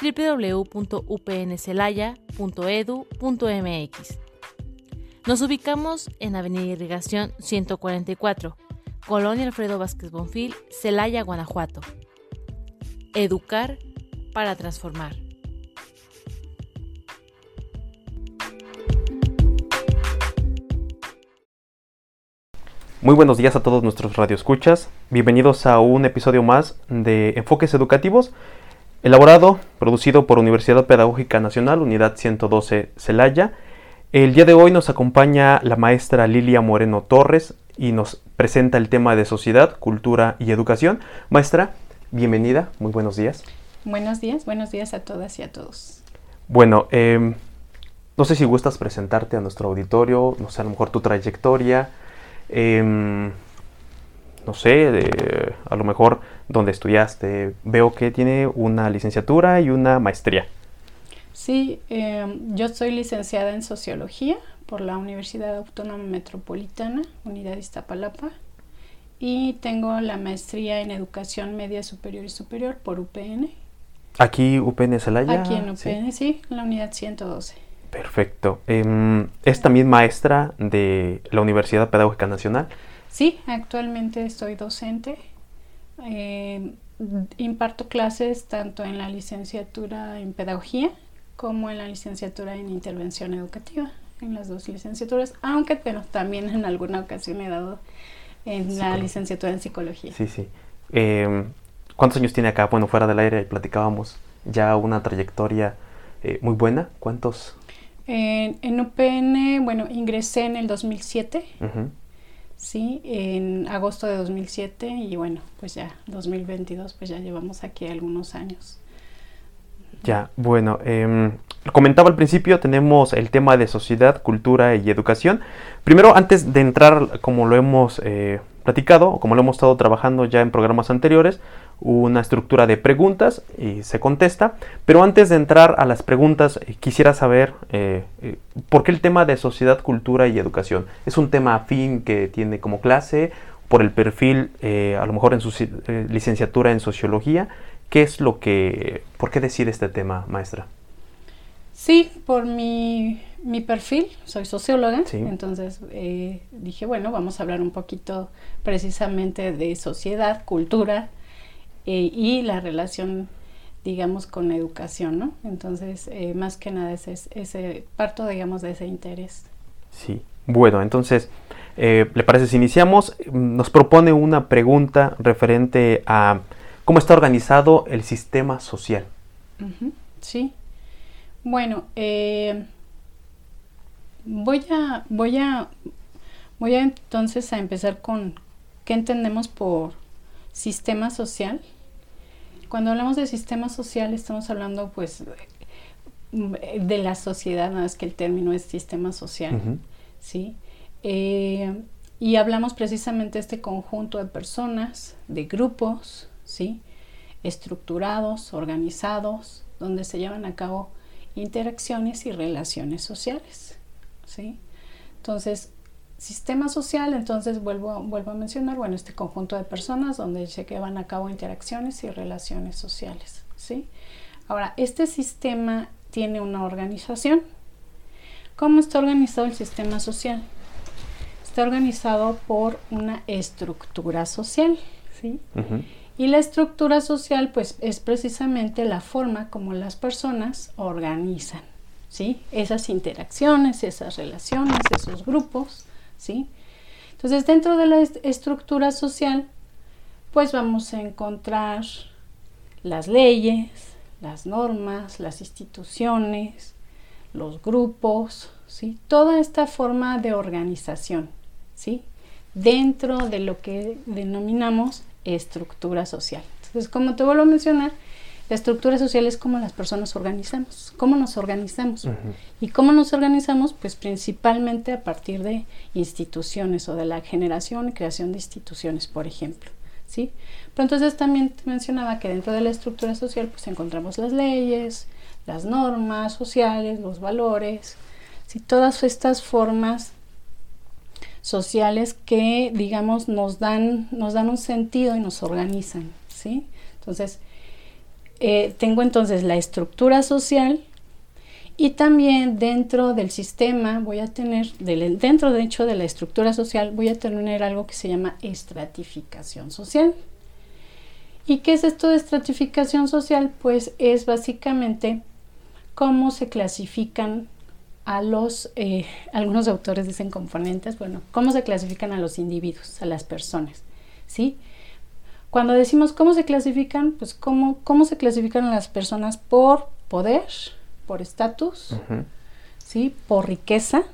www.upncelaya.edu.mx. Nos ubicamos en Avenida Irrigación 144, Colonia Alfredo Vázquez Bonfil, Celaya, Guanajuato. Educar para transformar. Muy buenos días a todos nuestros radioescuchas. Bienvenidos a un episodio más de Enfoques Educativos, elaborado, producido por Universidad Pedagógica Nacional, Unidad 112 Celaya. El día de hoy nos acompaña la maestra Lilia Moreno Torres y nos presenta el tema de sociedad, cultura y educación. Maestra, bienvenida, muy buenos días. Buenos días, buenos días a todas y a todos. Bueno, eh, no sé si gustas presentarte a nuestro auditorio, no sé, a lo mejor tu trayectoria, eh, no sé, de, a lo mejor donde estudiaste. Veo que tiene una licenciatura y una maestría. Sí, eh, yo soy licenciada en Sociología por la Universidad Autónoma Metropolitana, Unidad Iztapalapa, y tengo la maestría en Educación Media Superior y Superior por UPN. ¿Aquí UPN Celaya? Aquí en UPN, sí, en la Unidad 112. Perfecto. Eh, ¿Es también maestra de la Universidad Pedagógica Nacional? Sí, actualmente estoy docente. Eh, imparto clases tanto en la licenciatura en Pedagogía como en la licenciatura en Intervención Educativa, en las dos licenciaturas, aunque bueno, también en alguna ocasión he dado en la licenciatura en Psicología. Sí, sí. Eh, ¿Cuántos años tiene acá? Bueno, fuera del aire platicábamos ya una trayectoria eh, muy buena. ¿Cuántos? En, en, UPN, bueno, ingresé en el 2007. Uh-huh. Sí, en agosto de 2007 y bueno, pues ya 2022, pues ya llevamos aquí algunos años. Ya, bueno, eh, comentaba al principio, tenemos el tema de sociedad, cultura y educación. Primero, antes de entrar, como lo hemos eh, platicado, como lo hemos estado trabajando ya en programas anteriores, una estructura de preguntas y se contesta. Pero antes de entrar a las preguntas, eh, quisiera saber eh, eh, por qué el tema de sociedad, cultura y educación. ¿Es un tema afín que tiene como clase? ¿Por el perfil, a lo mejor en su licenciatura en sociología? ¿Qué es lo que, por qué decide este tema, maestra? Sí, por mi, mi perfil, soy socióloga, sí. entonces eh, dije, bueno, vamos a hablar un poquito precisamente de sociedad, cultura eh, y la relación, digamos, con educación, ¿no? Entonces, eh, más que nada, ese, ese, parto, digamos, de ese interés. Sí, bueno, entonces, ¿le parece si iniciamos? Nos propone una pregunta referente a cómo está organizado el sistema social. Uh -huh, sí. Bueno, eh, voy a, voy a, voy a entonces a empezar con qué entendemos por sistema social. Cuando hablamos de sistema social estamos hablando pues de la sociedad, nada más que el término es sistema social, uh -huh. ¿sí? Eh, y hablamos precisamente de este conjunto de personas, de grupos, ¿sí? Estructurados, organizados, donde se llevan a cabo interacciones y relaciones sociales. ¿sí? Entonces, sistema social, entonces vuelvo, vuelvo a mencionar, bueno, este conjunto de personas donde se llevan a cabo interacciones y relaciones sociales. ¿sí? Ahora, este sistema tiene una organización. ¿Cómo está organizado el sistema social? Está organizado por una estructura social. ¿sí? Y la estructura social, pues, es precisamente la forma como las personas organizan, ¿sí? Esas interacciones, esas relaciones, esos grupos, ¿sí? Entonces, dentro de la est estructura social, pues vamos a encontrar las leyes, las normas, las instituciones, los grupos, ¿sí? Toda esta forma de organización, ¿sí? Dentro de lo que denominamos estructura social. Entonces, como te vuelvo a mencionar, La estructura social es cómo las personas organizamos, cómo nos organizamos. ¿Y cómo nos organizamos? Pues principalmente a partir de instituciones o de la generación y creación de instituciones, por ejemplo. ¿sí? Pero entonces también te mencionaba que dentro de la estructura social pues encontramos las leyes, las normas sociales, los valores, ¿sí? todas estas formas sociales que digamos nos dan, nos dan un sentido y nos organizan. ¿sí? Entonces, eh, tengo entonces la estructura social y también dentro del sistema voy a tener, dentro de hecho de la estructura social, voy a tener algo que se llama estratificación social. ¿Y qué es esto de estratificación social? Pues es básicamente cómo se clasifican a los, eh, algunos autores dicen componentes, bueno, cómo se clasifican a los individuos, a las personas, ¿sí? Cuando decimos cómo se clasifican, pues cómo, cómo se clasifican a las personas por poder, por estatus, ¿sí? por riqueza.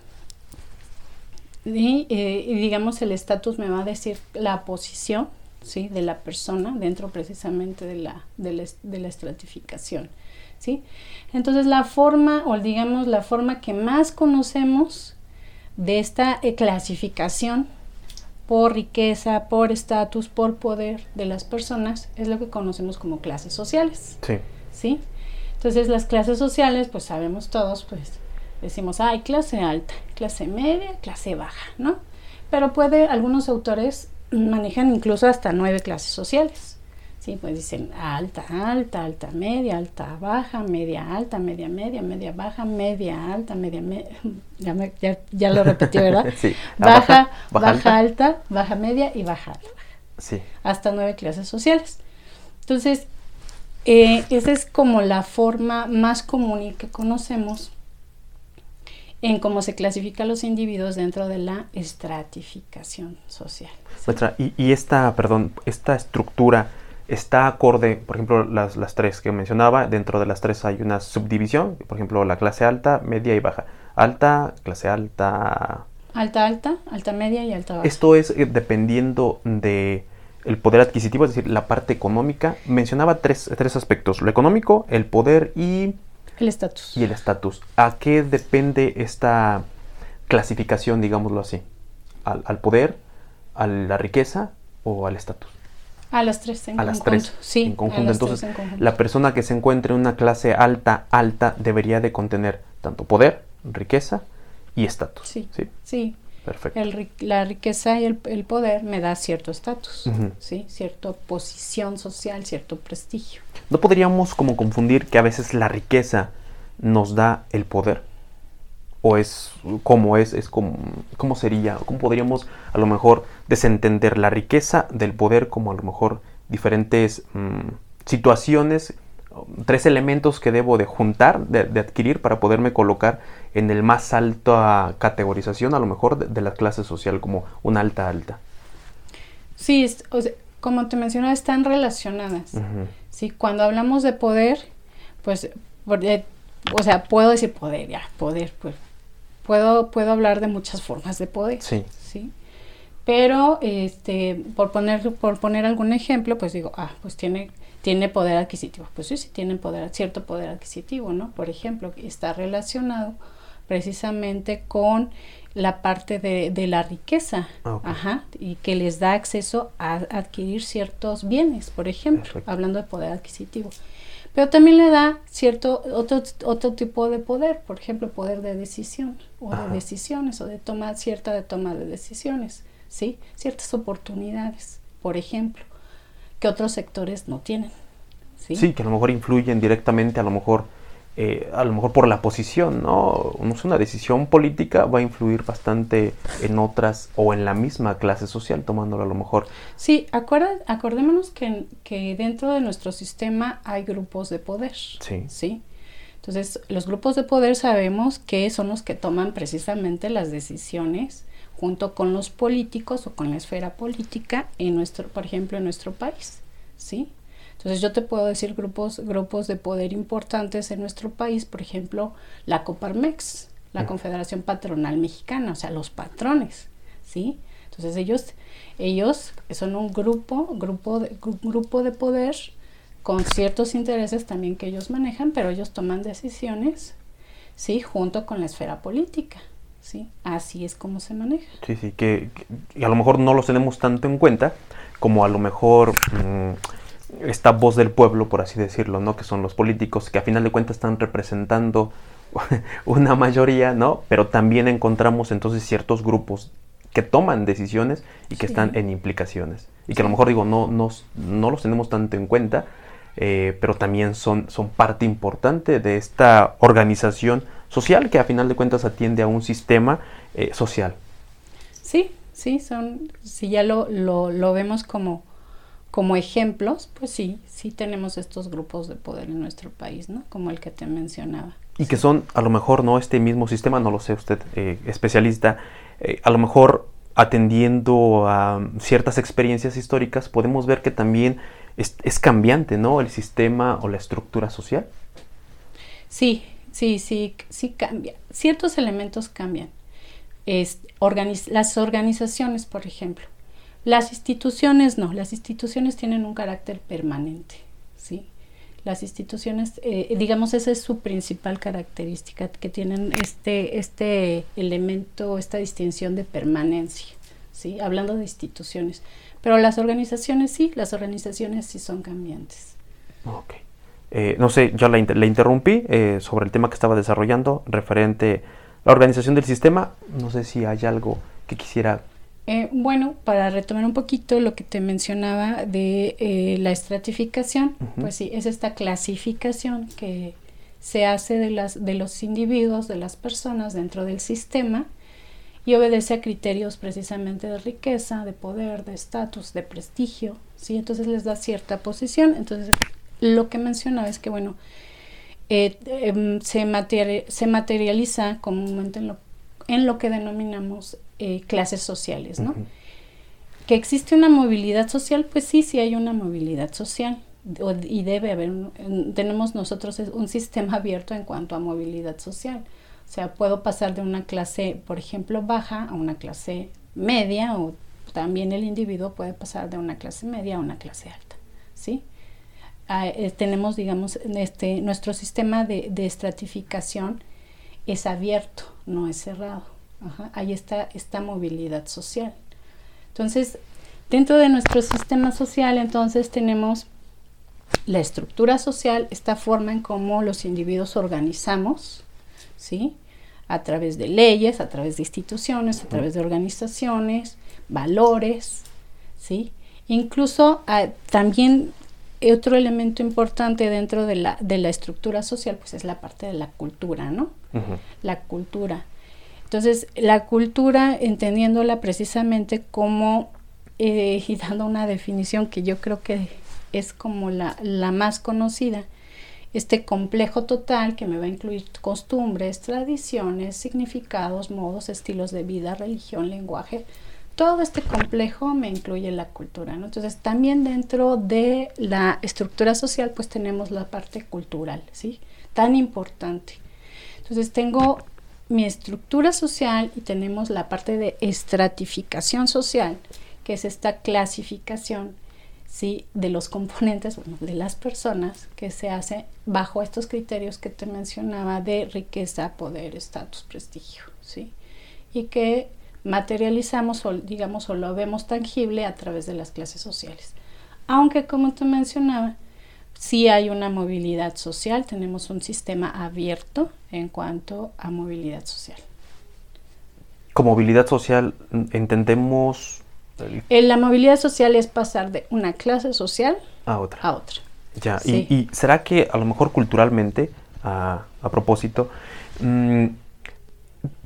Y, eh, y digamos el estatus me va a decir la posición ¿sí? de la persona dentro precisamente de la, de la, de la estratificación. ¿Sí? Entonces la forma, o digamos la forma que más conocemos de esta eh, clasificación por riqueza, por estatus, por poder de las personas, es lo que conocemos como clases sociales. Sí. ¿Sí? Entonces las clases sociales, pues sabemos todos, pues decimos, hay clase alta, clase media, clase baja, ¿no? Pero puede, algunos autores manejan incluso hasta nueve clases sociales. Sí, pues dicen alta, alta, alta, media, alta, baja, media, alta, media, media, media, baja, media, alta, media, media, ya, ya, lo repetí, ¿verdad? sí. Baja, baja, alta. baja media y baja alta. Sí. Hasta nueve clases sociales. Entonces, eh, esa es como la forma más común que conocemos en cómo se clasifican los individuos dentro de la estratificación social. Y, y, esta, perdón, esta estructura está acorde, por ejemplo, las, las, tres que mencionaba, dentro de las tres hay una subdivisión, por ejemplo, la clase alta, media y baja. Alta, clase alta... Alta, alta, alta media y alta baja. Esto es eh, dependiendo de el poder adquisitivo, es decir, la parte económica. Mencionaba tres, tres aspectos, lo económico, el poder y... El estatus. Y el estatus. ¿A qué depende esta clasificación, digámoslo así? ¿Al, al poder, a la riqueza o al estatus? A las tres en a conjunto. Las tres sí, en conjunto. Entonces, la persona que se encuentre en una clase alta, alta, debería de contener tanto poder, riqueza y estatus. Sí, sí. sí. Perfecto. El, la riqueza y el, el, poder me da cierto estatus, ¿sí? Cierta posición social, cierto prestigio. ¿No podríamos como confundir que a veces la riqueza nos da el poder? O es cómo es, es como, cómo sería, cómo podríamos a lo mejor desentender la riqueza del poder como a lo mejor diferentes mmm, situaciones, tres elementos que debo de juntar, de, de, adquirir para poderme colocar en el más alta categorización a lo mejor de, de la clase social como una alta alta. Sí, o sea, como te mencionaba, están relacionadas. Uh -huh. Sí, cuando hablamos de poder, pues, o sea, puedo decir poder, ya, poder, pues, puedo, puedo hablar de muchas formas de poder. Sí. ¿sí? Pero, este, por poner, por poner algún ejemplo, pues digo, ah, pues tiene, tiene poder adquisitivo. Pues sí, sí tienen poder, cierto poder adquisitivo, ¿no? Por ejemplo, está relacionado precisamente con la parte de, de la riqueza, okay. ajá, y que les da acceso a adquirir ciertos bienes, por ejemplo, Perfecto. hablando de poder adquisitivo pero también le da cierto otro, otro tipo de poder, por ejemplo, poder de decisión o Ajá. de decisiones o de toma cierta de toma de decisiones, ¿sí? Ciertas oportunidades, por ejemplo, que otros sectores no tienen. Sí, sí que a lo mejor influyen directamente, a lo mejor eh, a lo mejor por la posición, ¿no? una decisión política va a influir bastante en otras o en la misma clase social, tomándolo a lo mejor. Sí, acuerda, acordémonos que, que dentro de nuestro sistema hay grupos de poder. Sí. ¿sí? Entonces, los grupos de poder sabemos que son los que toman precisamente las decisiones junto con los políticos o con la esfera política en nuestro, por ejemplo, en nuestro país, ¿sí? Entonces yo te puedo decir grupos, grupos de poder importantes en nuestro país, por ejemplo, la Coparmex, la. Confederación Patronal Mexicana, o sea, los patrones, ¿sí? Entonces ellos, ellos son un grupo, grupo de, gru- grupo de poder con ciertos intereses también que ellos manejan, pero ellos toman decisiones, ¿sí? Junto con la esfera política, ¿sí? Así es como se maneja. Sí, sí, que, a lo mejor no los tenemos tanto en cuenta como a lo mejor mm, esta voz del pueblo, por así decirlo, ¿no? Que son los políticos, que a final de cuentas están representando una mayoría, ¿no? Pero también encontramos entonces ciertos grupos que toman decisiones y que están en implicaciones. Y que a lo mejor digo, no, no, no los tenemos tanto en cuenta, eh, pero también son, son parte importante de esta organización social que a final de cuentas atiende a un sistema eh, social. Sí, sí, son, si ya lo, lo, lo vemos como, como ejemplos, pues sí, sí tenemos estos grupos de poder en nuestro país, ¿no? Como el que te mencionaba. Y que son, a lo mejor, no este mismo sistema, no lo sé usted, eh, especialista, eh, a lo mejor atendiendo a ciertas experiencias históricas, podemos ver que también es, es, cambiante, ¿no? El sistema o la estructura social. Sí, sí, sí, sí cambia. Ciertos elementos cambian. Es, las organizaciones, por ejemplo. Las instituciones no, las instituciones tienen un carácter permanente, ¿sí? las instituciones, eh, digamos, esa es su principal característica, que tienen este, este elemento, esta distinción de permanencia, ¿sí? Hablando de instituciones. Pero las organizaciones sí, las organizaciones sí son cambiantes. Ok. Eh, no sé, yo la, interrumpí eh, sobre el tema que estaba desarrollando referente a la organización del sistema. No sé si hay algo que quisiera eh, bueno, para retomar un poquito lo que te mencionaba de eh, la estratificación, pues sí, es esta clasificación que se hace de, las, de los individuos, de las personas dentro del sistema y obedece a criterios precisamente de riqueza, de poder, de estatus, de prestigio, ¿sí? Entonces les da cierta posición. Entonces, lo que mencionaba es que, bueno, eh, em, se, se materializa comúnmente en lo, en lo que denominamos eh, clases sociales, ¿no? Que existe una movilidad social, pues sí, sí hay una movilidad social y debe haber, tenemos nosotros un sistema abierto en cuanto a movilidad social. O sea, puedo pasar de una clase, por ejemplo, baja a una clase media o también el individuo puede pasar de una clase media a una clase alta, ¿sí? Ah, eh, tenemos, digamos, este, nuestro sistema de, de estratificación es abierto, no es cerrado ahí está esta movilidad social. Entonces, dentro de nuestro sistema social, entonces tenemos la estructura social, esta forma en cómo los individuos organizamos, ¿sí? A través de leyes, a través de instituciones, a través de organizaciones, valores, ¿sí? Incluso ah, también otro elemento importante dentro de la, de la estructura social, pues es la parte de la cultura, ¿no? La cultura. Entonces, la cultura, entendiéndola precisamente como, eh, y dando una definición que yo creo que es como la, la más conocida, este complejo total que me va a incluir costumbres, tradiciones, significados, modos, estilos de vida, religión, lenguaje. Todo este complejo me incluye la cultura. ¿no? Entonces, también dentro de la estructura social, pues tenemos la parte cultural, ¿sí? Tan importante. Entonces, tengo mi estructura social y tenemos la parte de estratificación social, que es esta clasificación ¿sí? de los componentes, bueno, de las personas que se hace bajo estos criterios que te mencionaba de riqueza, poder, estatus, prestigio, ¿sí? y que materializamos o digamos o lo vemos tangible a través de las clases sociales. Aunque como te mencionaba, si hay una movilidad social, tenemos un sistema abierto en cuanto a movilidad social. Con movilidad social entendemos... Eh, la movilidad social es pasar de una clase social a otra. A otra. Ya, y, será que a lo mejor culturalmente, a, propósito, mm,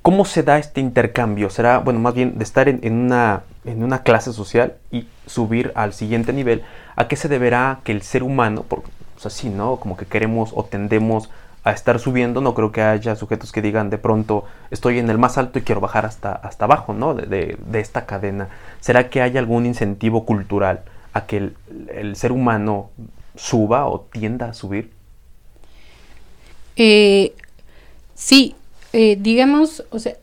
¿cómo se da este intercambio? ¿Será, bueno, más bien de estar en, en, una, en una clase social y subir al siguiente nivel? ¿A qué se deberá que el ser humano, por, pues así, ¿no? Como que queremos o tendemos a estar subiendo, no creo que haya sujetos que digan de pronto estoy en el más alto y quiero bajar hasta, hasta abajo, ¿no? De, esta cadena. ¿Será que hay algún incentivo cultural a que el, ser humano suba o tienda a subir? Eh, sí, eh, digamos, o sea,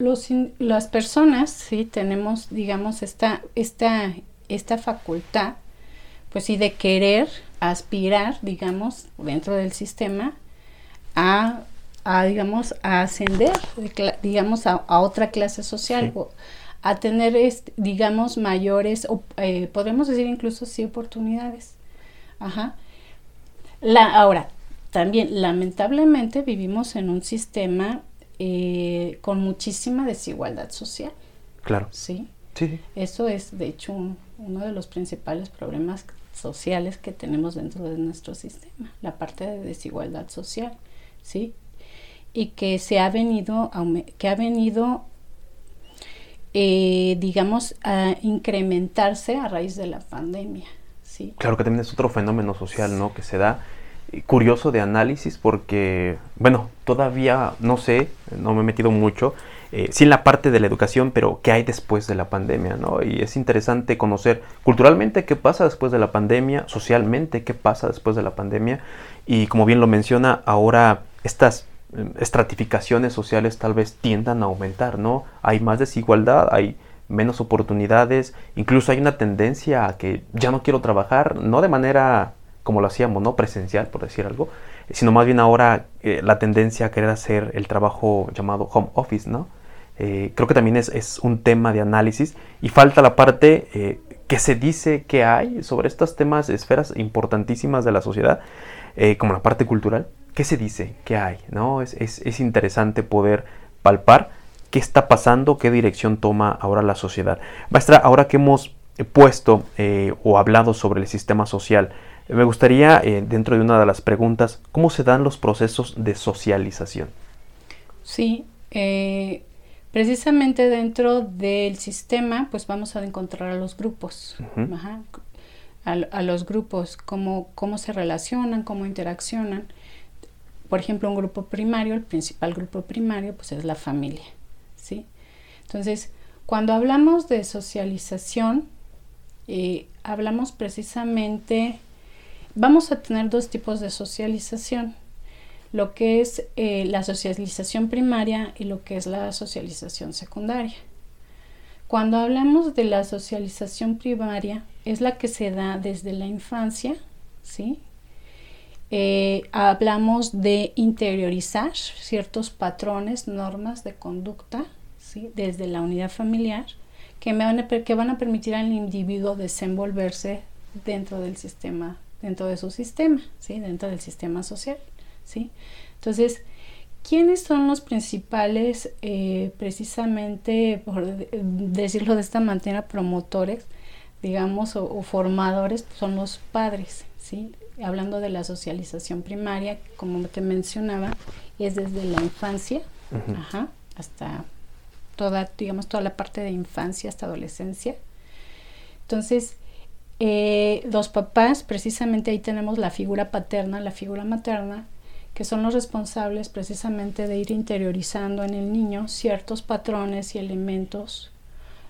los, las personas, sí, tenemos, digamos, esta, esta esta facultad pues sí, de querer aspirar, digamos, dentro del sistema a, digamos, a ascender, digamos, a, otra clase social, a tener, digamos, mayores, o, eh, podemos decir incluso sí oportunidades. Ajá. La, ahora, también lamentablemente vivimos en un sistema eh, con muchísima desigualdad social. Claro. Sí. Sí. Eso es, de hecho, uno de los principales problemas sociales que tenemos dentro de nuestro sistema, la parte de desigualdad social, ¿sí? Y que se ha venido, que ha venido, eh, digamos, a incrementarse a raíz de la pandemia, ¿sí? Claro que también es otro fenómeno social, ¿no? Que se da curioso de análisis porque, bueno, todavía no sé, no me he metido mucho, eh, sí en la parte de la educación, pero qué hay después de la pandemia, ¿no? Y es interesante conocer culturalmente qué pasa después de la pandemia, socialmente qué pasa después de la pandemia, y como bien lo menciona, ahora estas eh, estratificaciones sociales tal vez tiendan a aumentar, ¿no? Hay más desigualdad, hay menos oportunidades, incluso hay una tendencia a que ya no quiero trabajar, no de manera como lo hacíamos, ¿no? Presencial, por decir algo, sino más bien ahora eh, la tendencia a querer hacer el trabajo llamado home office, ¿no? Eh, creo que también es, un tema de análisis y falta la parte eh, que se dice que hay sobre estos temas, esferas importantísimas de la sociedad, eh, como la parte cultural. ¿Qué se dice? ¿Qué hay? ¿no? Es, es, interesante poder palpar qué está pasando, qué dirección toma ahora la sociedad. Maestra, ahora que hemos puesto o hablado sobre el sistema social, me gustaría, dentro de una de las preguntas, ¿cómo se dan los procesos de socialización? Sí, eh, Precisamente dentro del sistema, pues vamos a encontrar a los grupos, a, los grupos, cómo, cómo se relacionan, cómo interaccionan. Por ejemplo, un grupo primario, el principal grupo primario, pues es la familia, ¿sí? Entonces, cuando hablamos de socialización, eh, hablamos precisamente, vamos a tener dos tipos de socialización lo que es eh, la socialización primaria y lo que es la socialización secundaria. Cuando hablamos de la socialización primaria, es la que se da desde la infancia, ¿sí? Eh, hablamos de interiorizar ciertos patrones, normas de conducta, ¿sí? desde la unidad familiar, que, me van a, que van a permitir al individuo desenvolverse dentro del sistema, dentro de su sistema, ¿sí? dentro del sistema social. ¿sí? Entonces, ¿quiénes son los principales, eh, precisamente, por decirlo de esta manera, promotores, digamos, o, formadores? Son los padres, ¿sí? Hablando de la socialización primaria, como te mencionaba, es desde la infancia, hasta toda, digamos, toda la parte de infancia hasta adolescencia. Entonces, eh, los papás, precisamente ahí tenemos la figura paterna, la figura materna, que son los responsables precisamente de ir interiorizando en el niño ciertos patrones y elementos,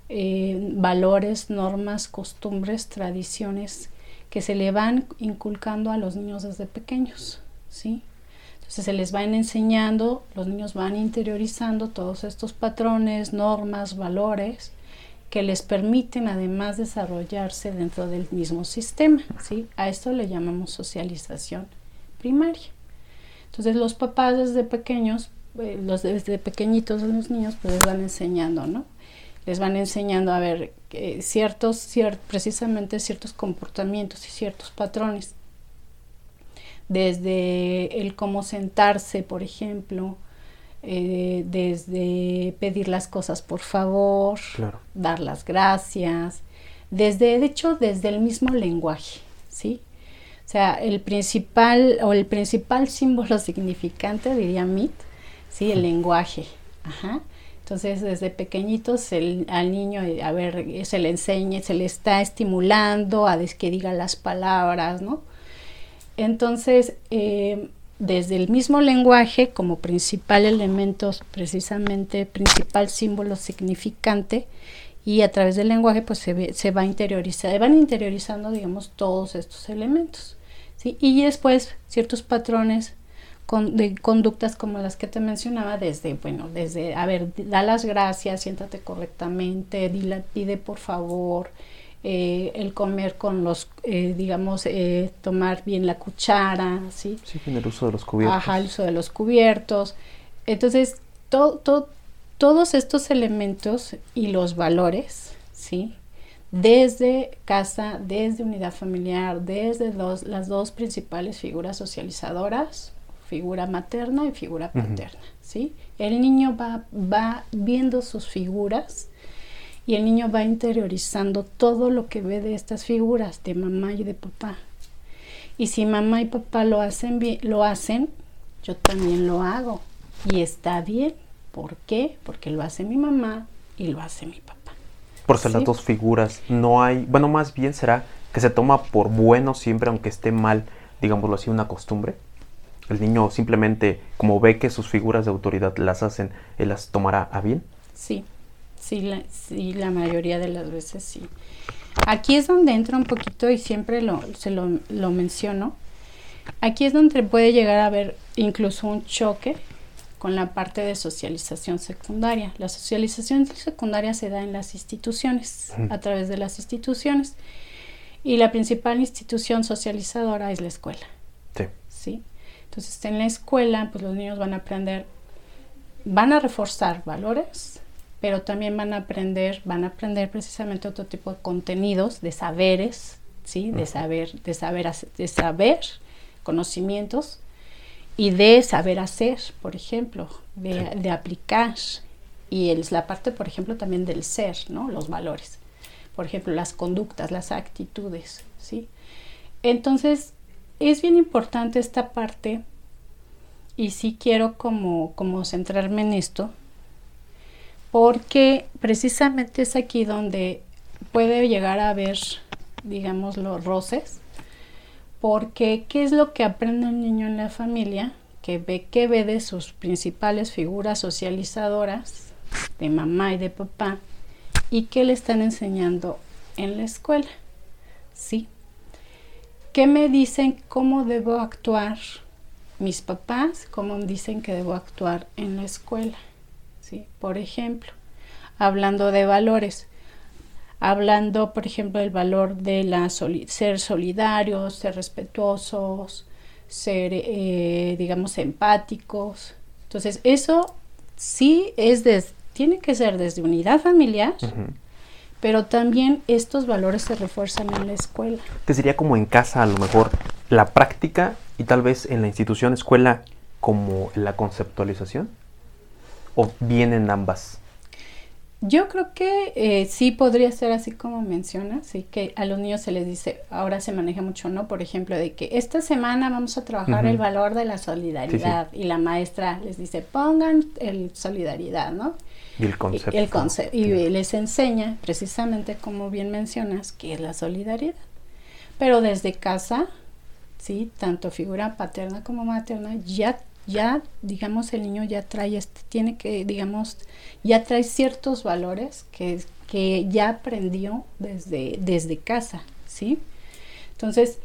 eh, valores, normas, costumbres, tradiciones que se le van inculcando a los niños desde pequeños, ¿sí? Entonces se les van enseñando, los niños van interiorizando todos estos patrones, normas, valores que les permiten además desarrollarse dentro del mismo sistema, ¿sí? A esto le llamamos socialización primaria. Entonces los papás desde pequeños, eh, los desde pequeñitos los niños, pues les van enseñando, ¿no? Les van enseñando a ver ciertos, precisamente ciertos comportamientos y ciertos patrones. Desde el cómo sentarse, por ejemplo, eh, desde pedir las cosas por favor, dar las gracias, desde, de hecho, desde el mismo lenguaje, ¿sí? O sea, el principal o el principal símbolo significante, diría Mit, ¿sí? el lenguaje. Ajá. Entonces, desde pequeñitos al niño, eh, a ver, se le enseña, se le está estimulando a que diga las palabras, ¿no? Entonces, eh, desde el mismo lenguaje, como principal elemento, precisamente principal símbolo significante, y a través del lenguaje, pues se, se va a interiorizar, van interiorizando, digamos, todos estos elementos. Y después ciertos patrones de conductas como las que te mencionaba, desde, bueno, desde, a ver, da las gracias, siéntate correctamente, dile, pide por favor, eh, el comer con los, eh, digamos, eh, tomar bien la cuchara, ¿sí? Sí, el uso de los cubiertos. Ajá, el uso de los cubiertos. Entonces, todos estos elementos y los valores, ¿sí? Desde casa, desde unidad familiar, desde las dos principales figuras socializadoras, figura materna y figura paterna, ¿sí? El niño va, va viendo sus figuras y el niño va interiorizando todo lo que ve de estas figuras de mamá y de papá. Y si mamá y papá lo hacen bien, lo hacen, yo también lo hago y está bien. ¿Por qué? Porque lo hace mi mamá y lo hace mi papá. Por ser las dos figuras, no hay, bueno, más bien será que se toma por bueno siempre aunque esté mal, digámoslo así, una costumbre. El niño simplemente, como ve que sus figuras de autoridad las hacen, él las tomará a bien. Sí, sí, la, sí, la mayoría de las veces sí. Aquí es donde entra un poquito y siempre lo, se lo, lo menciono. Aquí es donde puede llegar a haber incluso un choque con la parte de socialización secundaria. La socialización secundaria se da en las instituciones, a través de las instituciones, y la principal institución socializadora es la escuela. Sí. ¿sí? Entonces, en la escuela, pues los niños van a aprender, van a reforzar valores, pero también van a aprender, van a aprender precisamente otro tipo de contenidos, de saberes, ¿sí? De saber, de saber, de saber, conocimientos y de saber hacer, por ejemplo, de, aplicar. Y es la parte, por ejemplo, también del ser, ¿no? Los valores. Por ejemplo, las conductas, las actitudes, ¿sí? Entonces, es bien importante esta parte y sí quiero como, como centrarme en esto, porque precisamente es aquí donde puede llegar a haber, digamos, los roces, porque ¿qué es lo que aprende el niño en la familia? Que ve, que ve de sus principales figuras socializadoras, de mamá y de papá, y qué le están enseñando en la escuela. ¿Sí? ¿Qué me dicen cómo debo actuar mis papás? ¿Cómo dicen que debo actuar en la escuela? Por ejemplo, hablando de valores, hablando, por ejemplo, del valor de la ser solidarios, ser respetuosos, ser, eh, digamos, empáticos. Entonces, eso sí es tiene que ser desde unidad familiar, pero también estos valores se refuerzan en la escuela. Que sería como en casa, a lo mejor, la práctica y tal vez en la institución escuela como la conceptualización o vienen ambas? Yo creo que eh, sí podría ser así como mencionas, sí que a los niños se les dice, ahora se maneja mucho, ¿no? Por ejemplo, de que esta semana vamos a trabajar el valor de la solidaridad y la maestra les dice, pongan el solidaridad, ¿no? Y el concepto. Y, el concepto, y les enseña precisamente, como bien mencionas, qué es la solidaridad. Pero desde casa, sí, tanto figura paterna como materna, ya ya, digamos, el niño ya trae, este, tiene que, digamos, ya trae ciertos valores que, que ya aprendió desde, desde casa, ¿sí? Entonces,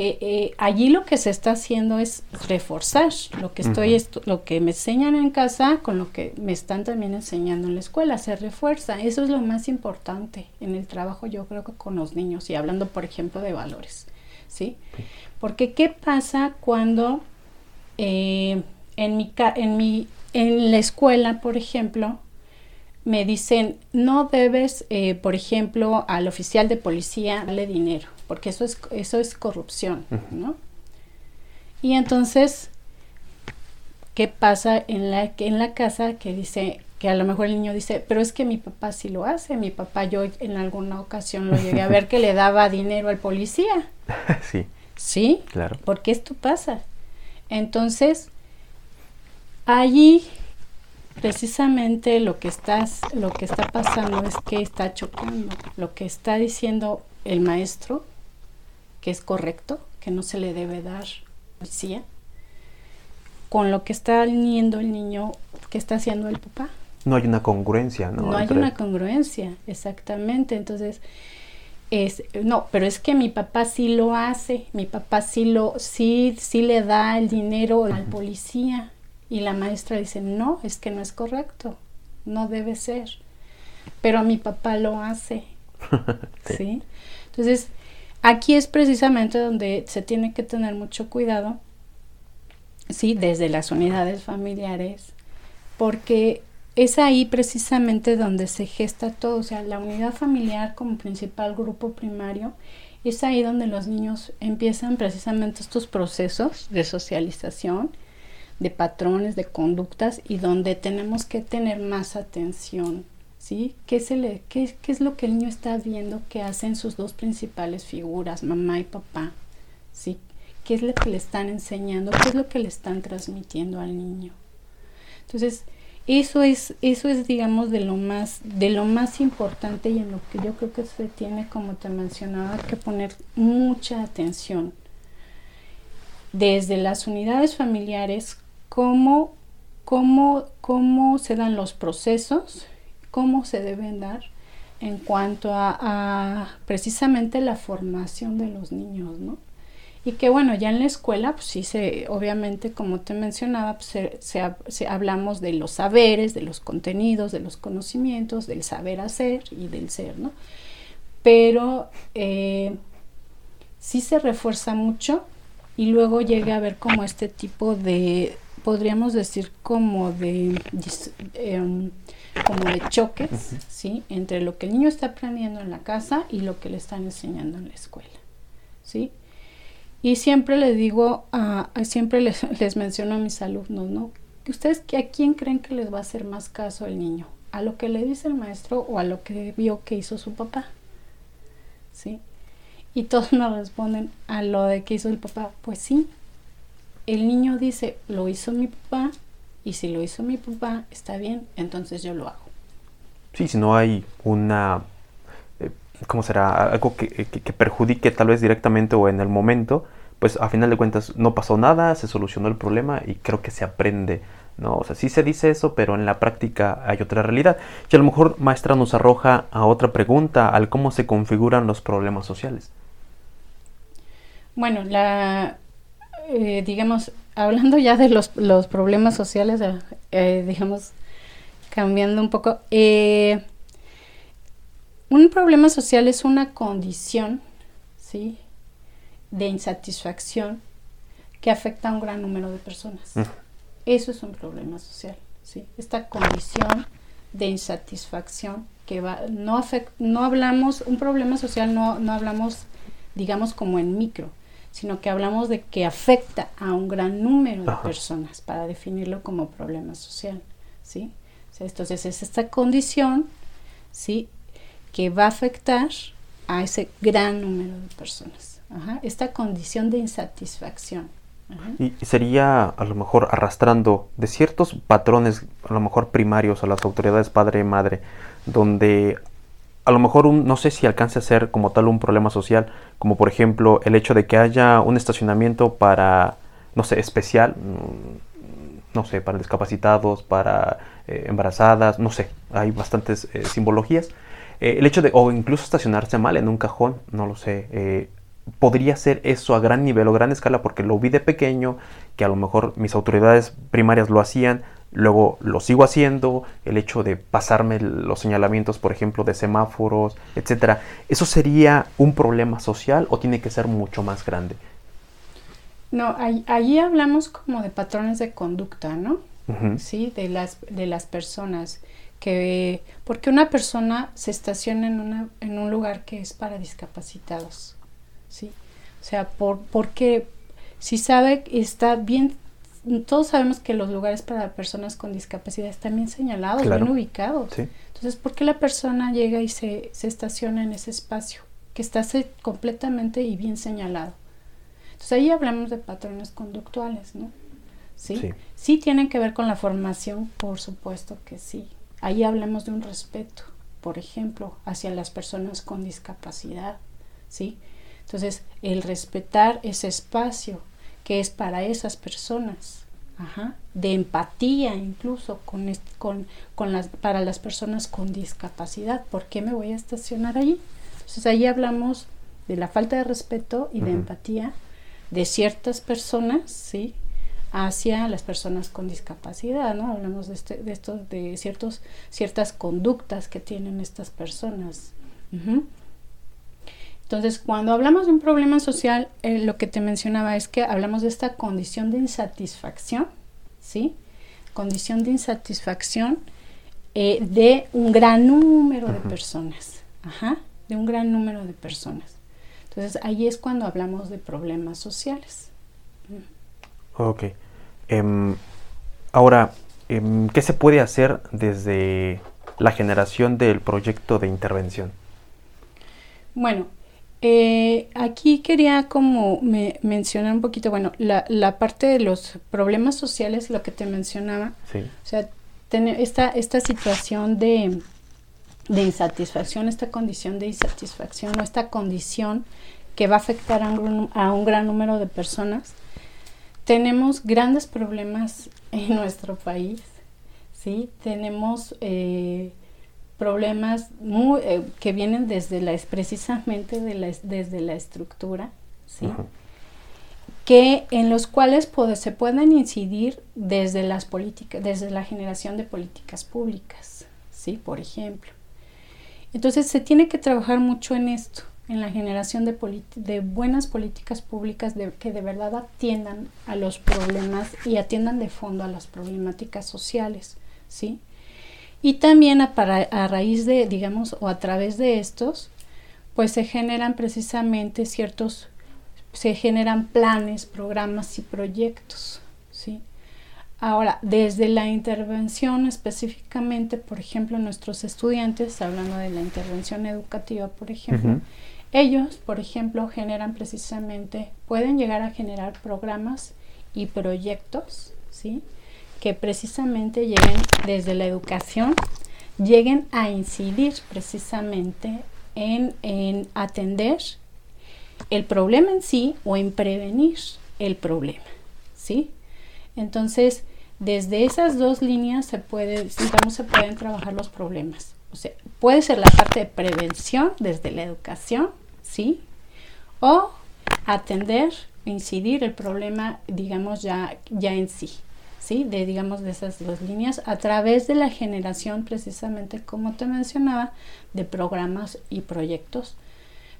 eh, eh, allí lo que se está haciendo es reforzar lo que estoy lo que me enseñan en casa con lo que me están también enseñando en la escuela se refuerza. Eso es lo más importante en el trabajo yo creo que con los niños y hablando por ejemplo de valores sí porque qué pasa cuando eh, en, mi, en, mi, en la escuela, por ejemplo, me dicen, no debes, eh, por ejemplo, al oficial de policía darle dinero, porque eso es, eso es corrupción, ¿no? Y entonces, ¿qué pasa en la, en la casa que dice, que a lo mejor el niño dice, pero es que mi papá sí lo hace, mi papá yo en alguna ocasión lo llegué a ver que le daba dinero al policía. Sí. Sí, claro. Porque esto pasa. Entonces, allí precisamente lo que estás, lo que está pasando es que está chocando. Lo que está diciendo el maestro, que es correcto, que no se le debe dar policía, con lo que está alineando el niño, que está haciendo el papá. No hay una congruencia, ¿no? No hay una congruencia, exactamente. Entonces, es, no, pero es que mi papá sí lo hace, mi papá sí lo, sí, sí le da el dinero al policía. Y la maestra dice, no, es que no es correcto, no debe ser. Pero mi papá lo hace. sí. Entonces, aquí es precisamente donde se tiene que tener mucho cuidado, sí, desde las unidades familiares, porque es ahí precisamente donde se gesta todo, o sea, la unidad familiar como principal grupo primario, es ahí donde los niños empiezan precisamente estos procesos de socialización, de patrones, de conductas y donde tenemos que tener más atención, ¿sí? ¿Qué, se le, qué, es lo que el niño está viendo que hacen sus dos principales figuras, mamá y papá? ¿Sí? ¿Qué es lo que le están enseñando? ¿Qué es lo que le están transmitiendo al niño? Entonces, eso es, eso es, digamos, de lo más, de lo más importante y en lo que yo creo que se tiene, como te mencionaba, que poner mucha atención. Desde las unidades familiares, cómo, cómo, cómo se dan los procesos, cómo se deben dar en cuanto a, a precisamente la formación de los niños, ¿no? Y que bueno, ya en la escuela, pues sí, se, obviamente, como te mencionaba, pues se, se, hablamos de los saberes, de los contenidos, de los conocimientos, del saber hacer y del ser, ¿no? Pero eh, sí se refuerza mucho y luego llega a haber como este tipo de, podríamos decir, como de, em, como de choques, ¿sí? Entre lo que el niño está aprendiendo en la casa y lo que le están enseñando en la escuela, ¿sí? Y siempre les digo, a, siempre les, les, menciono a mis alumnos, ¿no? Ustedes, ¿a quién creen que les va a hacer más caso el niño? ¿A lo que le dice el maestro o a lo que vio que hizo su papá? ¿Sí? Y todos me responden a lo de que hizo el papá. Pues sí, el niño dice, lo hizo mi papá, y si lo hizo mi papá, está bien, entonces yo lo hago. Sí, si no hay una ¿cómo será? Algo que, que, perjudique tal vez directamente o en el momento, pues a final de cuentas no pasó nada, se solucionó el problema y creo que se aprende, ¿no? O sea, sí se dice eso, pero en la práctica hay otra realidad. Y a lo mejor maestra nos arroja a otra pregunta, al cómo se configuran los problemas sociales. Bueno, la, eh, digamos, hablando ya de los, los problemas sociales, eh, digamos, cambiando un poco, eh, un problema social es una condición, ¿sí? De insatisfacción que afecta a un gran número de personas. Eso es un problema social, ¿sí? Esta condición de insatisfacción que va, no no hablamos, un problema social no, no hablamos, digamos, como en micro, sino que hablamos de que afecta a un gran número de personas para definirlo como problema social, ¿sí? entonces es esta condición, ¿sí? Que va a afectar a ese gran número de personas. Esta condición de insatisfacción. Y sería a lo mejor arrastrando de ciertos patrones, a lo mejor primarios a las autoridades padre y madre, donde a lo mejor un, no sé si alcance a ser como tal un problema social, como por ejemplo el hecho de que haya un estacionamiento para, no sé, especial, mm, no sé, para discapacitados, para eh, embarazadas, no sé, hay bastantes eh, simbologías eh, el hecho de, o incluso estacionarse mal en un cajón, no lo sé, eh, podría ser eso a gran nivel o gran escala porque lo vi de pequeño, que a lo mejor mis autoridades primarias lo hacían, luego lo sigo haciendo, el hecho de pasarme los señalamientos, por ejemplo, de semáforos, etcétera, ¿eso sería un problema social o tiene que ser mucho más grande? No, allí hablamos como de patrones de conducta, ¿no? Sí, de las, de las personas que porque una persona se estaciona en, una, en un lugar que es para discapacitados, ¿sí? O sea, por, porque si sabe está bien, todos sabemos que los lugares para personas con discapacidad están bien señalados, bien ubicados. Entonces, ¿por qué la persona llega y se, se estaciona en ese espacio que está completamente y bien señalado? Entonces ahí hablamos de patrones conductuales, ¿no? ¿Sí? ¿Sí? Sí tienen que ver con la formación, por supuesto que sí. Ahí hablamos de un respeto, por ejemplo, hacia las personas con discapacidad, ¿sí? Entonces, el respetar ese espacio que es para esas personas, de empatía incluso con, con, con, las, para las personas con discapacidad. ¿Por qué me voy a estacionar allí? Entonces, ahí hablamos de la falta de respeto y de empatía de ciertas personas, ¿sí? Hacia las personas con discapacidad, ¿no? Hablamos de, este, de, estos, de ciertos, ciertas conductas que tienen estas personas, Entonces, cuando hablamos de un problema social, eh, lo que te mencionaba es que hablamos de esta condición de insatisfacción, ¿sí? Condición de insatisfacción eh, de un gran número de personas, ajá, de un gran número de personas. Entonces, ahí es cuando hablamos de problemas sociales. Ok. Em, ahora, em, ¿qué se puede hacer desde la generación del proyecto de intervención? Bueno, eh, aquí quería como mencionar un poquito, bueno, la, la, parte de los problemas sociales, lo que te mencionaba. Sí. O sea, tener esta, esta situación de, de insatisfacción, esta condición de insatisfacción o esta condición que va a afectar a un, a un gran número de personas. Tenemos grandes problemas en nuestro país, ¿sí? Tenemos eh, problemas muy, eh, que vienen desde la, precisamente de la, desde la estructura, ¿sí? que en los cuales se pueden incidir desde las políticas, desde la generación de políticas públicas, ¿sí? Por ejemplo. Entonces se tiene que trabajar mucho en esto, en la generación de, de buenas políticas públicas que de verdad atiendan a los problemas y atiendan de fondo a las problemáticas sociales, ¿sí? Y también a raíz de, digamos, o a través de estos, pues se generan precisamente ciertos, se generan planes, programas y proyectos, ¿sí? Ahora, desde la intervención específicamente, por ejemplo, nuestros estudiantes, hablando de la intervención educativa, por ejemplo, ellos, por ejemplo, generan precisamente, pueden llegar a generar programas y proyectos, ¿sí? que precisamente lleguen desde la educación, lleguen a incidir precisamente en, en atender el problema en sí o en prevenir el problema, ¿sí? Entonces, desde esas dos líneas se puede, digamos, se pueden trabajar los problemas. O sea, puede ser la parte de prevención desde la educación, ¿sí? O atender, incidir el problema, digamos, ya, ya en sí, ¿sí? De, digamos, de esas dos líneas a través de la generación, precisamente como te mencionaba, de programas y proyectos,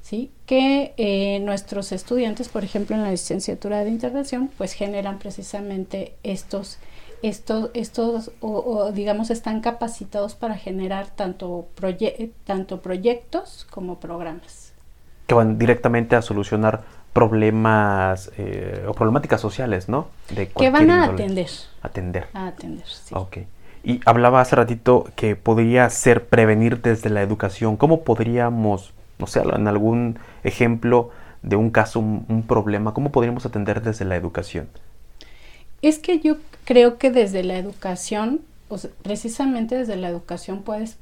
¿sí? Que eh, nuestros estudiantes, por ejemplo, en la licenciatura de intervención, pues generan precisamente estos, estos, estos o, digamos, están capacitados para generar tanto, tanto proyectos como programas. Que van directamente a solucionar problemas eh, o problemáticas sociales, ¿no? De que van a atender. Atender. A atender, sí. Ok. Y hablaba hace ratito que podría ser prevenir desde la educación. ¿Cómo podríamos, no sé, en algún ejemplo de un caso, un, problema, cómo podríamos atender desde la educación? Es que yo creo que desde la educación, precisamente desde la educación puedes,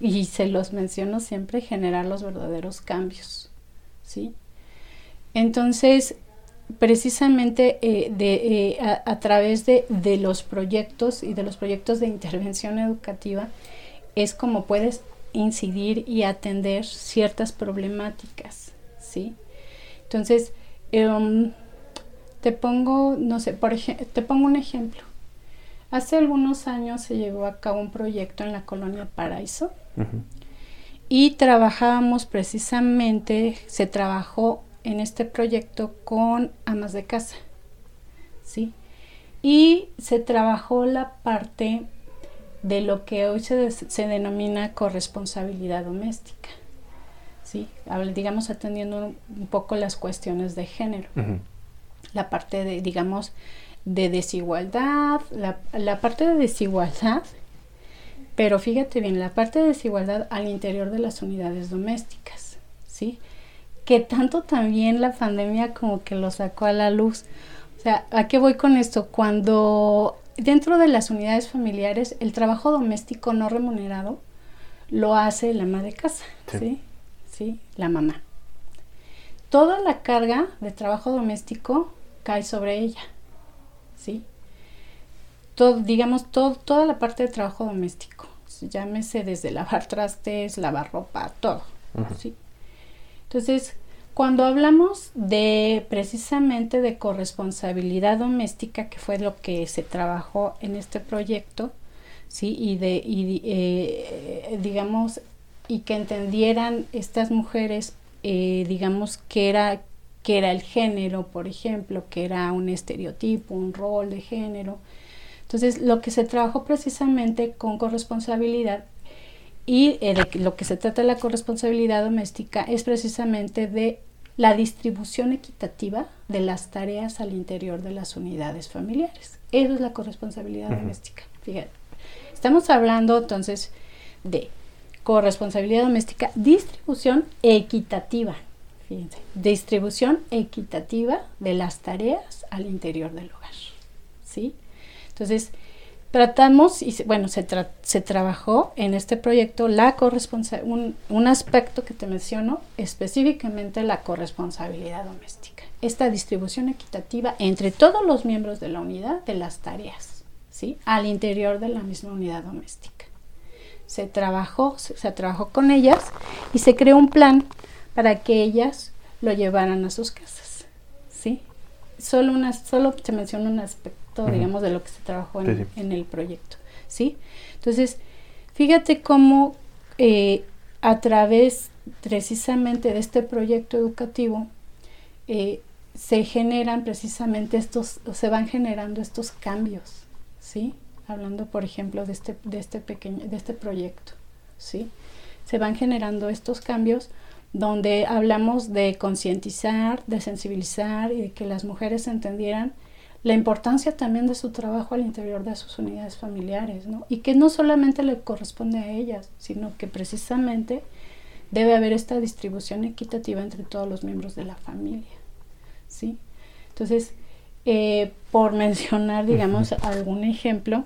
y se los menciono siempre, generar los verdaderos cambios, ¿sí? Entonces, precisamente eh, de, eh, a, través de, de, los proyectos y de los proyectos de intervención educativa es como puedes incidir y atender ciertas problemáticas, ¿sí? Entonces, em, te pongo, no sé, por te pongo un ejemplo. Hace algunos años se llevó a cabo un proyecto en la colonia Paraíso y trabajábamos precisamente, se trabajó en este proyecto con amas de casa, ¿sí? Y se trabajó la parte de lo que hoy se, se denomina corresponsabilidad doméstica, ¿sí? Digamos atendiendo un, poco las cuestiones de género, la parte de, digamos, de desigualdad, la, la parte de desigualdad pero fíjate bien, la parte de desigualdad al interior de las unidades domésticas, ¿sí? que tanto también la pandemia como que lo sacó a la luz. O sea, ¿a qué voy con esto? Cuando dentro de las unidades familiares el trabajo doméstico no remunerado lo hace la madre de casa, sí. ¿sí? La mamá. Toda la carga de trabajo doméstico cae sobre ella, ¿sí? Todo, digamos, todo, toda la parte de trabajo doméstico, llámese desde lavar trastes, lavar ropa, todo, ¿sí? Entonces, cuando hablamos de precisamente de corresponsabilidad doméstica, que fue lo que se trabajó en este proyecto, ¿sí? Y de, y, eh, digamos, y que entendieran estas mujeres, eh, digamos, que era, que era el género, por ejemplo, que era un estereotipo, un rol de género. Entonces, lo que se trabajó precisamente con corresponsabilidad y eh, de lo que se trata de la corresponsabilidad doméstica es precisamente de la distribución equitativa de las tareas al interior de las unidades familiares. Eso es la corresponsabilidad doméstica. Fíjate. Estamos hablando entonces de corresponsabilidad doméstica, distribución equitativa. Fíjense, distribución equitativa de las tareas al interior del hogar. ¿Sí? Entonces, tratamos, y bueno, se, se trabajó en este proyecto la un, un aspecto que te menciono, específicamente la corresponsabilidad doméstica. Esta distribución equitativa entre todos los miembros de la unidad de las tareas, ¿sí? Al interior de la misma unidad doméstica. Se trabajó, se, se trabajó con ellas y se creó un plan para que ellas lo llevaran a sus casas, ¿sí? Solo, una, solo se menciona un aspecto digamos, de lo que se trabajó en, el proyecto, ¿sí? Entonces, fíjate cómo eh, a través precisamente de este proyecto educativo eh, se generan precisamente estos, se van generando estos cambios, ¿sí? Hablando, por ejemplo, de este, de este pequeño, de este proyecto, ¿sí? Se van generando estos cambios donde hablamos de concientizar, de sensibilizar y de que las mujeres entendieran la importancia también de su trabajo al interior de sus unidades familiares, ¿no? Y que no solamente le corresponde a ellas, sino que precisamente debe haber esta distribución equitativa entre todos los miembros de la familia, ¿sí? Entonces, eh, por mencionar, digamos, algún ejemplo,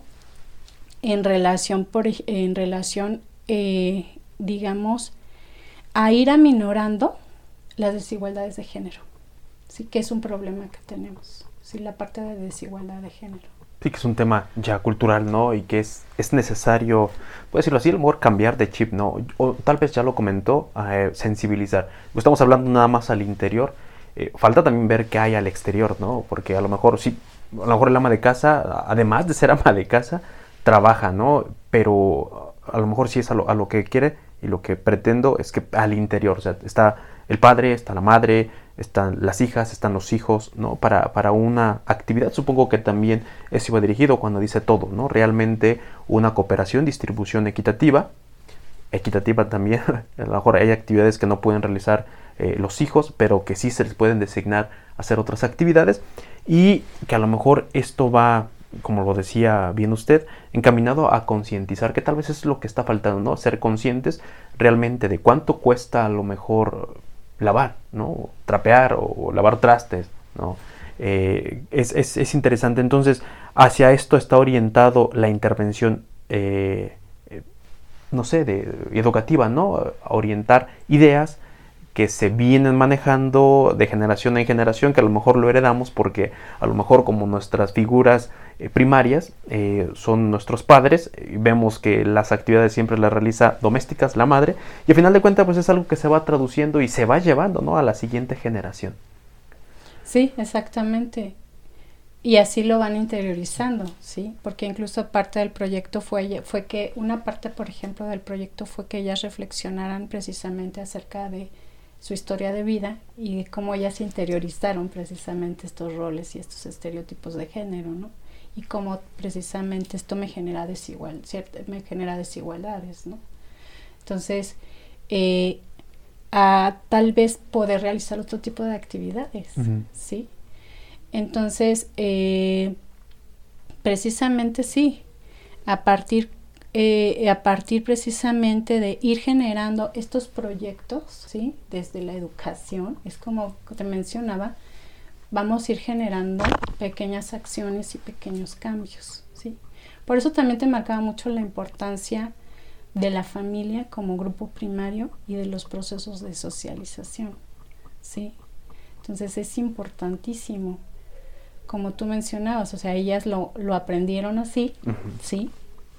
en relación, por, en relación eh, digamos, a ir aminorando las desigualdades de género, ¿sí? Que es un problema que tenemos sí, la parte de desigualdad de género. Sí, que es un tema ya cultural, ¿no? Y que es, es necesario, puedo decirlo así, a lo mejor cambiar de chip, ¿no? O tal vez ya lo comentó, eh, sensibilizar. Estamos hablando nada más al interior. Eh, falta también ver qué hay al exterior, ¿no? Porque a lo mejor sí, a lo mejor el ama de casa, además de ser ama de casa, trabaja, ¿no? Pero a lo mejor sí es a lo, a lo que quiere y lo que pretendo es que al interior, o sea, está el padre, está la madre, están las hijas, están los hijos, ¿no? Para, para una actividad, supongo que también es iba dirigido cuando dice todo, ¿no? Realmente una cooperación, distribución equitativa, equitativa también, a lo mejor hay actividades que no pueden realizar eh, los hijos, pero que sí se les pueden designar hacer otras actividades y que a lo mejor esto va, como lo decía bien usted, encaminado a concientizar, que tal vez es lo que está faltando, ¿no? Ser conscientes realmente de cuánto cuesta a lo mejor lavar, ¿no? Trapear o, lavar trastes, ¿no? Eh, es, interesante. Entonces, hacia esto está orientado la intervención, eh, eh, no sé, de, educativa, ¿no? A orientar ideas que se vienen manejando de generación en generación, que a lo mejor lo heredamos porque a lo mejor como nuestras figuras primarias eh, son nuestros padres, y vemos que las actividades siempre las realiza domésticas la madre, y al final de cuentas pues es algo que se va traduciendo y se va llevando ¿no? a la siguiente generación. Sí, exactamente. Y así lo van interiorizando, ¿sí? Porque incluso parte del proyecto fue, fue que, una parte, por ejemplo, del proyecto fue que ellas reflexionaran precisamente acerca de su historia de vida y cómo ellas interiorizaron precisamente estos roles y estos estereotipos de género, ¿no? Y cómo precisamente esto me genera desigual, me genera desigualdades, ¿no? Entonces, eh, a tal vez poder realizar otro tipo de actividades, ¿sí? Entonces, eh, precisamente sí, a partir eh, a partir precisamente de ir generando estos proyectos, ¿sí? Desde la educación, es como te mencionaba, vamos a ir generando pequeñas acciones y pequeños cambios, ¿sí? Por eso también te marcaba mucho la importancia de la familia como grupo primario y de los procesos de socialización, ¿sí? Entonces es importantísimo, como tú mencionabas, o sea, ellas lo, lo aprendieron así, ¿sí?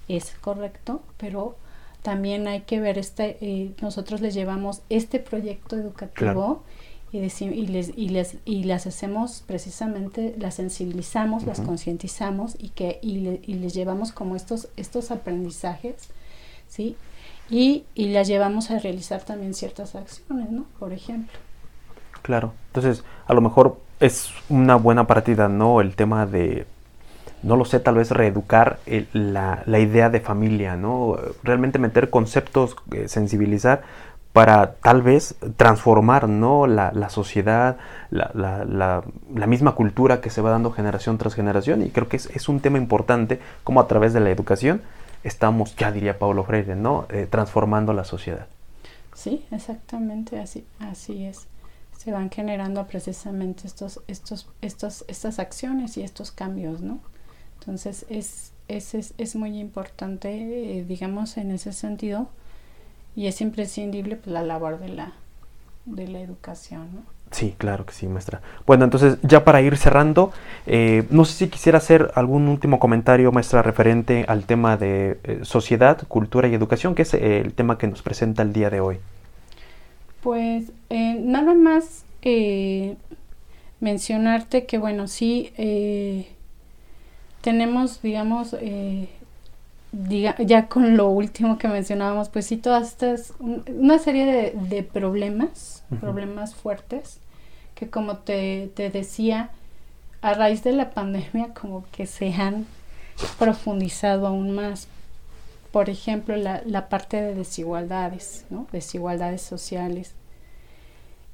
es correcto, pero también hay que ver, este, eh, nosotros les llevamos este proyecto educativo y, y, les, y, les, y las hacemos precisamente, las sensibilizamos, las concientizamos y, que, y, les llevamos como estos, estos aprendizajes, ¿sí? y, y las llevamos a realizar también ciertas acciones, ¿no? Por ejemplo. Claro, entonces a lo mejor es una buena partida, ¿no? El tema de, no lo sé, tal vez reeducar la, la, idea de familia, ¿no? Realmente meter conceptos, eh, sensibilizar para tal vez transformar ¿no? la, la sociedad, la, la, la, misma cultura que se va dando generación tras generación. Y creo que es, es, un tema importante como a través de la educación estamos, ya diría Pablo Freire, ¿no? Eh, transformando la sociedad. Sí, exactamente así, así es. Se van generando precisamente estos, estos, estos, estas acciones y estos cambios, ¿no? Entonces es, es, es, es muy importante, eh, digamos, en ese sentido, y es imprescindible pues, la labor de la, de la educación. ¿no? Sí, claro que sí, maestra. Bueno, entonces ya para ir cerrando, eh, no sé si quisiera hacer algún último comentario, maestra, referente al tema de eh, sociedad, cultura y educación, que es eh, el tema que nos presenta el día de hoy. Pues nada más mencionarte que, bueno, sí tenemos, digamos, diga, ya con lo último que mencionábamos, pues sí, todas estas, una serie de, de problemas, problemas fuertes, que como te, te, decía, a raíz de la pandemia como que se han profundizado aún más. Por ejemplo, la, la parte de desigualdades, ¿no? Desigualdades sociales.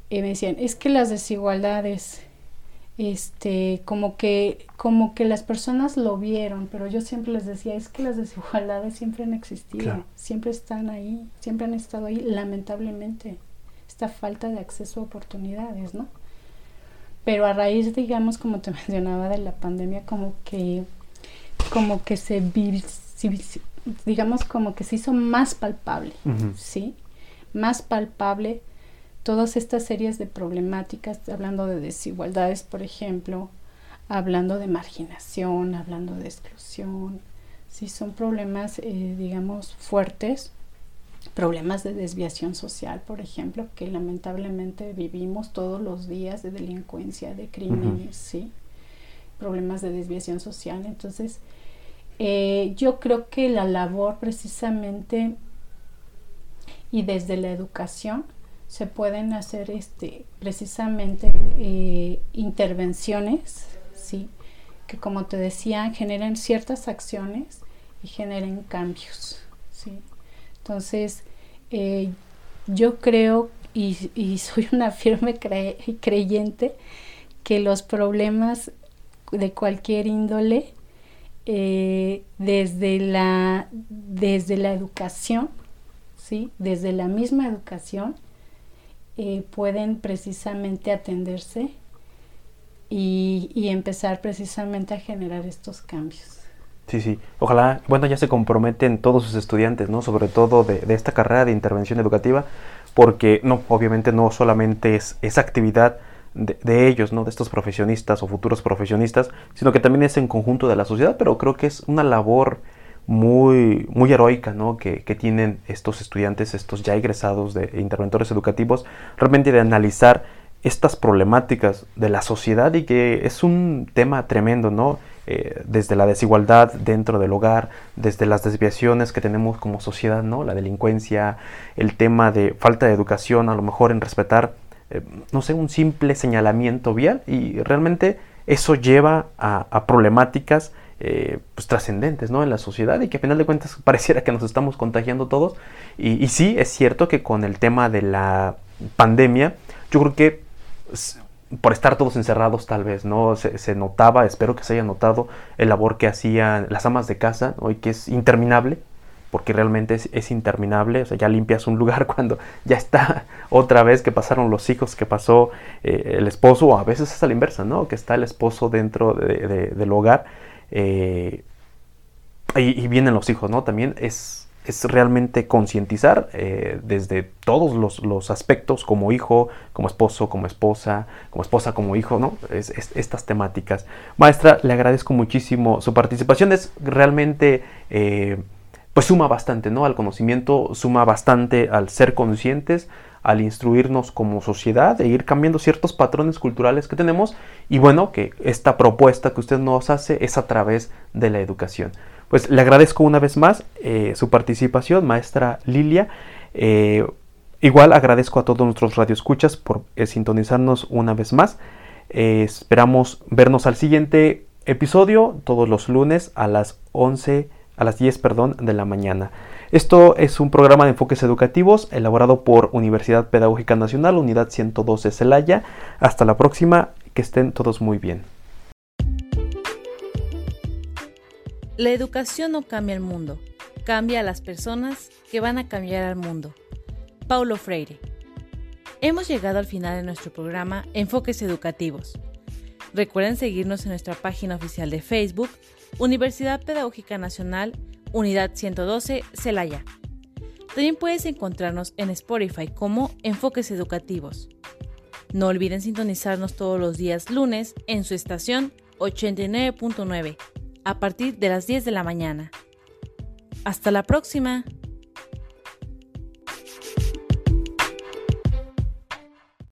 Y me decían, es que las desigualdades este como que como que las personas lo vieron pero yo siempre les decía es que las desigualdades siempre han existido siempre están ahí siempre han estado ahí lamentablemente esta falta de acceso a oportunidades no pero a raíz digamos como te mencionaba de la pandemia como que como que se digamos como que se hizo más palpable sí más palpable todas estas series de problemáticas, hablando de desigualdades, por ejemplo, hablando de marginación, hablando de exclusión, si son problemas, eh, digamos, fuertes, problemas de desviación social, por ejemplo, que lamentablemente vivimos todos los días de delincuencia, de crímenes, ¿sí? Problemas de desviación social. Entonces, eh, yo creo que la labor precisamente y desde la educación se pueden hacer este, precisamente eh, intervenciones, ¿sí? que como te decía, generen ciertas acciones y generen cambios. ¿sí? Entonces, eh, yo creo y, soy una firme creyente que los problemas de cualquier índole, eh, desde, la, desde la educación, ¿sí? desde la misma educación, eh, pueden precisamente atenderse y, y, empezar precisamente a generar estos cambios. Sí, sí. Ojalá, bueno, ya se comprometen todos sus estudiantes, ¿no? Sobre todo de, de esta carrera de intervención educativa, porque, no, obviamente no solamente es esa actividad de, de, ellos, ¿no? De estos profesionistas o futuros profesionistas, sino que también es en conjunto de la sociedad, pero creo que es una labor muy, muy heroica ¿no? que, que, tienen estos estudiantes, estos ya egresados de interventores educativos, realmente de analizar estas problemáticas de la sociedad y que es un tema tremendo, ¿no? Eh, desde la desigualdad dentro del hogar, desde las desviaciones que tenemos como sociedad, ¿no? La delincuencia, el tema de falta de educación, a lo mejor en respetar, eh, no sé, un simple señalamiento vial y realmente eso lleva a, a problemáticas eh, pues, trascendentes ¿no? en la sociedad y que a final de cuentas pareciera que nos estamos contagiando todos. Y, sí, es cierto que con el tema de la pandemia, yo creo que por estar todos encerrados tal vez, ¿no? Se, notaba, espero que se haya notado el labor que hacían las amas de casa, hoy que es interminable, porque realmente es, es, interminable, o sea, ya limpias un lugar cuando ya está otra vez que pasaron los hijos, que pasó eh, el esposo, o a veces es a la inversa, ¿no? Que está el esposo dentro de, de, del hogar eh, y, vienen los hijos, ¿no? También es, es realmente concientizar eh, desde todos los, los, aspectos, como hijo, como esposo, como esposa, como esposa, como hijo, ¿no? Es, es, estas temáticas. Maestra, le agradezco muchísimo su participación, es realmente... Eh, pues suma bastante, ¿no? Al conocimiento, suma bastante al ser conscientes, al instruirnos como sociedad e ir cambiando ciertos patrones culturales que tenemos y bueno, que esta propuesta que usted nos hace es a través de la educación. Pues le agradezco una vez más eh, su participación, maestra Lilia. Eh, igual agradezco a todos nuestros radioescuchas por eh, sintonizarnos una vez más. esperamos vernos al siguiente episodio todos los lunes a las 11, a las 10, perdón, de la mañana. Esto es un programa de enfoques educativos elaborado por Universidad Pedagógica Nacional, Unidad 112 Celaya. Hasta la próxima, que estén todos muy bien. La educación no cambia el mundo, cambia a las personas que van a cambiar al mundo. Paulo Freire. Hemos llegado al final de nuestro programa Enfoques Educativos. Recuerden seguirnos en nuestra página oficial de Facebook, Universidad Pedagógica Nacional, Unidad 112, Celaya. También puedes encontrarnos en Spotify como Enfoques Educativos. No olviden sintonizarnos todos los días lunes en su estación 89.9 a partir de las 10 de la mañana. Hasta la próxima.